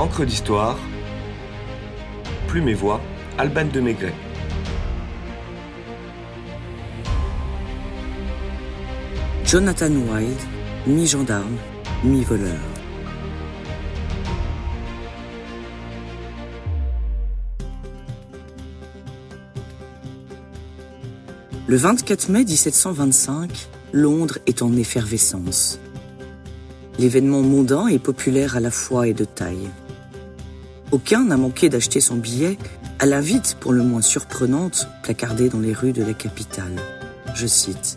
Encre d'histoire, Plume et Voix, Alban de Maigret. Jonathan Wilde, mi-gendarme, mi-voleur. Le 24 mai 1725, Londres est en effervescence. L'événement mondain est populaire à la fois et de taille. Aucun n'a manqué d'acheter son billet à la vite pour le moins surprenante placardée dans les rues de la capitale. Je cite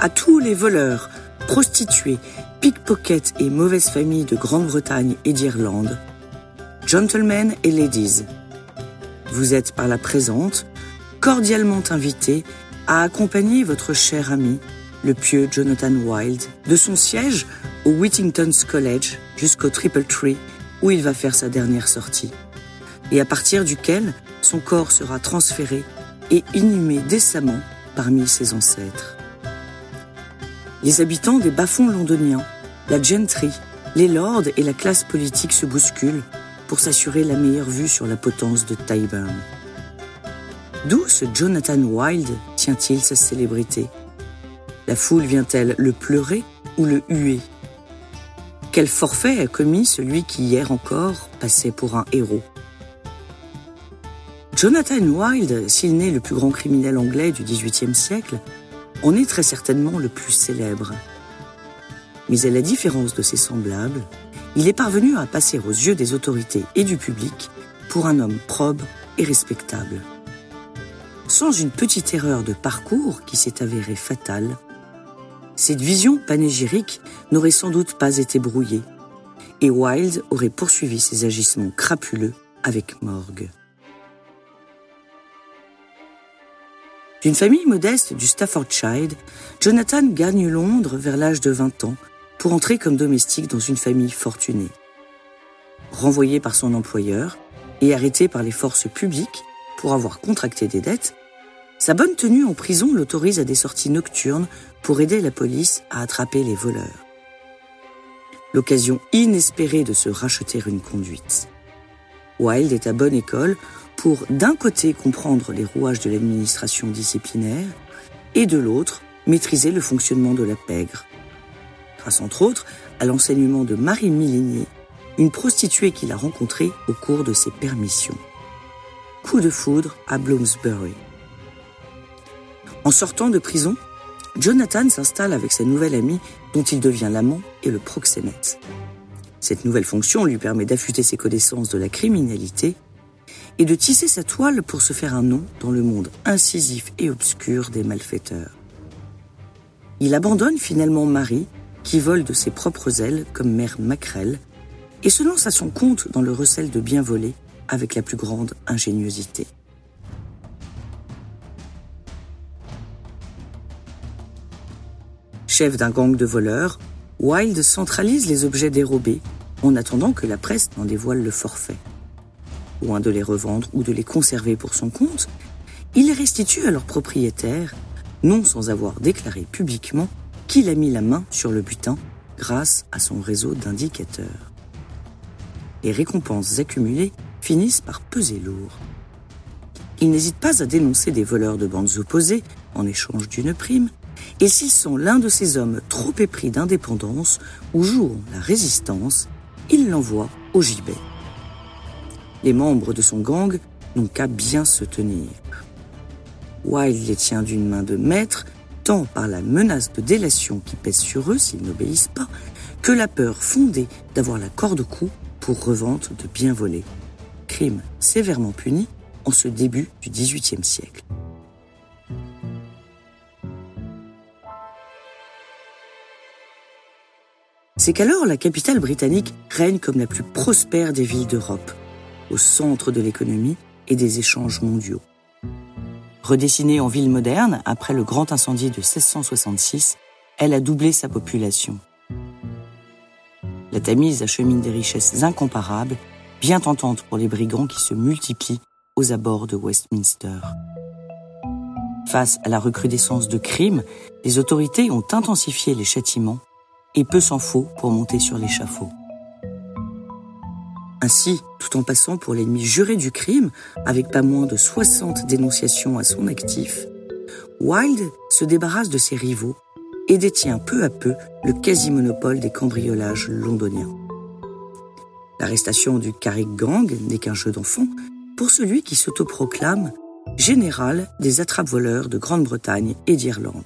À tous les voleurs, prostituées, pickpockets et mauvaises familles de Grande-Bretagne et d'Irlande, gentlemen et ladies, vous êtes par la présente cordialement invités à accompagner votre cher ami, le pieux Jonathan Wilde, de son siège au Whittington's College jusqu'au Triple Tree où il va faire sa dernière sortie, et à partir duquel son corps sera transféré et inhumé décemment parmi ses ancêtres. Les habitants des bas-fonds londoniens, la gentry, les lords et la classe politique se bousculent pour s'assurer la meilleure vue sur la potence de Tyburn. D'où ce Jonathan Wilde tient-il sa célébrité? La foule vient-elle le pleurer ou le huer? Quel forfait a commis celui qui hier encore passait pour un héros? Jonathan Wilde, s'il n'est le plus grand criminel anglais du XVIIIe siècle, en est très certainement le plus célèbre. Mais à la différence de ses semblables, il est parvenu à passer aux yeux des autorités et du public pour un homme probe et respectable. Sans une petite erreur de parcours qui s'est avérée fatale, cette vision panégyrique n'aurait sans doute pas été brouillée, et Wilde aurait poursuivi ses agissements crapuleux avec morgue. D'une famille modeste du Staffordshire, Jonathan gagne Londres vers l'âge de 20 ans pour entrer comme domestique dans une famille fortunée. Renvoyé par son employeur et arrêté par les forces publiques pour avoir contracté des dettes, sa bonne tenue en prison l'autorise à des sorties nocturnes pour aider la police à attraper les voleurs. L'occasion inespérée de se racheter une conduite. Wilde est à bonne école pour d'un côté comprendre les rouages de l'administration disciplinaire et de l'autre maîtriser le fonctionnement de la pègre. Grâce entre autres à l'enseignement de Marie Millenier, une prostituée qu'il a rencontrée au cours de ses permissions. Coup de foudre à Bloomsbury. En sortant de prison, Jonathan s'installe avec sa nouvelle amie dont il devient l'amant et le proxénète. Cette nouvelle fonction lui permet d'affûter ses connaissances de la criminalité et de tisser sa toile pour se faire un nom dans le monde incisif et obscur des malfaiteurs. Il abandonne finalement Marie, qui vole de ses propres ailes comme mère maquerelle, et se lance à son compte dans le recel de bien voler avec la plus grande ingéniosité. Chef d'un gang de voleurs, Wilde centralise les objets dérobés en attendant que la presse n'en dévoile le forfait. Loin de les revendre ou de les conserver pour son compte, il les restitue à leurs propriétaires, non sans avoir déclaré publiquement qu'il a mis la main sur le butin grâce à son réseau d'indicateurs. Les récompenses accumulées finissent par peser lourd. Il n'hésite pas à dénoncer des voleurs de bandes opposées en échange d'une prime, et s'ils sont l'un de ces hommes trop épris d'indépendance ou jouant la résistance, il l'envoie au gibet. Les membres de son gang n'ont qu'à bien se tenir. Wilde les tient d'une main de maître, tant par la menace de délation qui pèse sur eux s'ils n'obéissent pas, que la peur fondée d'avoir la corde au cou pour revente de bien volés. Crime sévèrement puni en ce début du XVIIIe siècle. C'est qu'alors la capitale britannique règne comme la plus prospère des villes d'Europe, au centre de l'économie et des échanges mondiaux. Redessinée en ville moderne après le grand incendie de 1666, elle a doublé sa population. La Tamise achemine des richesses incomparables, bien tentantes pour les brigands qui se multiplient aux abords de Westminster. Face à la recrudescence de crimes, les autorités ont intensifié les châtiments et peu s'en faut pour monter sur l'échafaud. Ainsi, tout en passant pour l'ennemi juré du crime, avec pas moins de 60 dénonciations à son actif, Wilde se débarrasse de ses rivaux et détient peu à peu le quasi-monopole des cambriolages londoniens. L'arrestation du Carrick Gang n'est qu'un jeu d'enfant pour celui qui s'autoproclame général des attrape-voleurs de Grande-Bretagne et d'Irlande.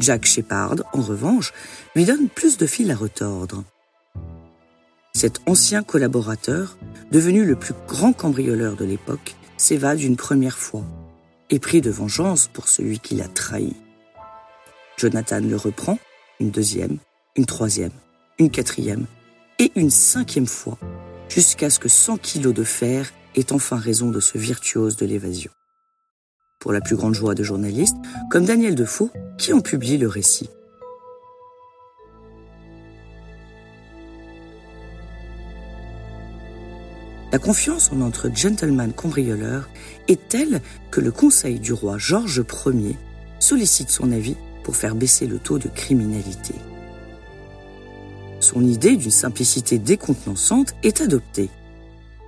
Jack Shepard, en revanche, lui donne plus de fil à retordre. Cet ancien collaborateur, devenu le plus grand cambrioleur de l'époque, s'évade une première fois, et pris de vengeance pour celui qui l'a trahi. Jonathan le reprend une deuxième, une troisième, une quatrième et une cinquième fois, jusqu'à ce que 100 kilos de fer aient enfin raison de ce virtuose de l'évasion. Pour la plus grande joie de journalistes, comme Daniel Defoe, qui en publie le récit. La confiance en notre gentleman cambrioleur est telle que le conseil du roi Georges Ier sollicite son avis pour faire baisser le taux de criminalité. Son idée d'une simplicité décontenançante est adoptée.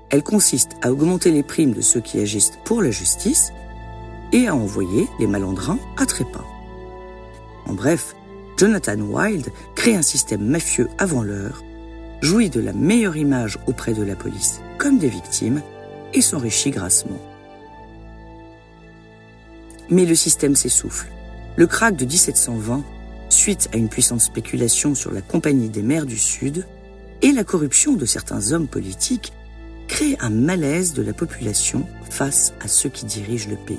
Elle consiste à augmenter les primes de ceux qui agissent pour la justice et à envoyer les malandrins à trépas. En bref, Jonathan Wilde crée un système mafieux avant l'heure, jouit de la meilleure image auprès de la police comme des victimes et s'enrichit grassement. Mais le système s'essouffle. Le krach de 1720, suite à une puissante spéculation sur la Compagnie des mers du Sud et la corruption de certains hommes politiques, crée un malaise de la population face à ceux qui dirigent le pays.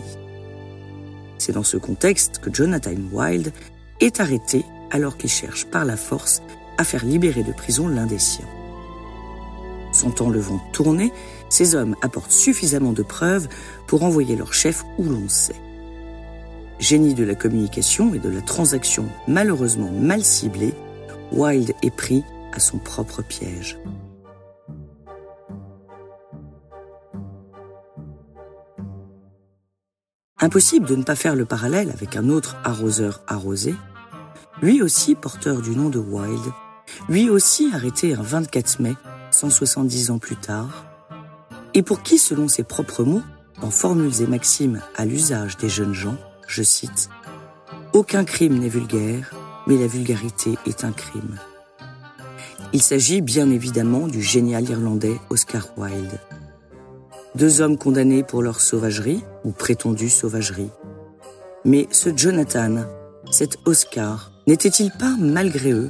C'est dans ce contexte que Jonathan Wilde est arrêté alors qu'il cherche par la force à faire libérer de prison l'un des siens. Sentant le vent tourner, ces hommes apportent suffisamment de preuves pour envoyer leur chef où l'on sait. Génie de la communication et de la transaction malheureusement mal ciblée, Wilde est pris à son propre piège. Impossible de ne pas faire le parallèle avec un autre arroseur arrosé, lui aussi porteur du nom de Wilde, lui aussi arrêté un 24 mai 170 ans plus tard, et pour qui, selon ses propres mots, en formules et maximes à l'usage des jeunes gens, je cite, Aucun crime n'est vulgaire, mais la vulgarité est un crime. Il s'agit bien évidemment du génial irlandais Oscar Wilde. Deux hommes condamnés pour leur sauvagerie, ou prétendue sauvagerie. Mais ce Jonathan, cet Oscar, n'était-il pas, malgré eux,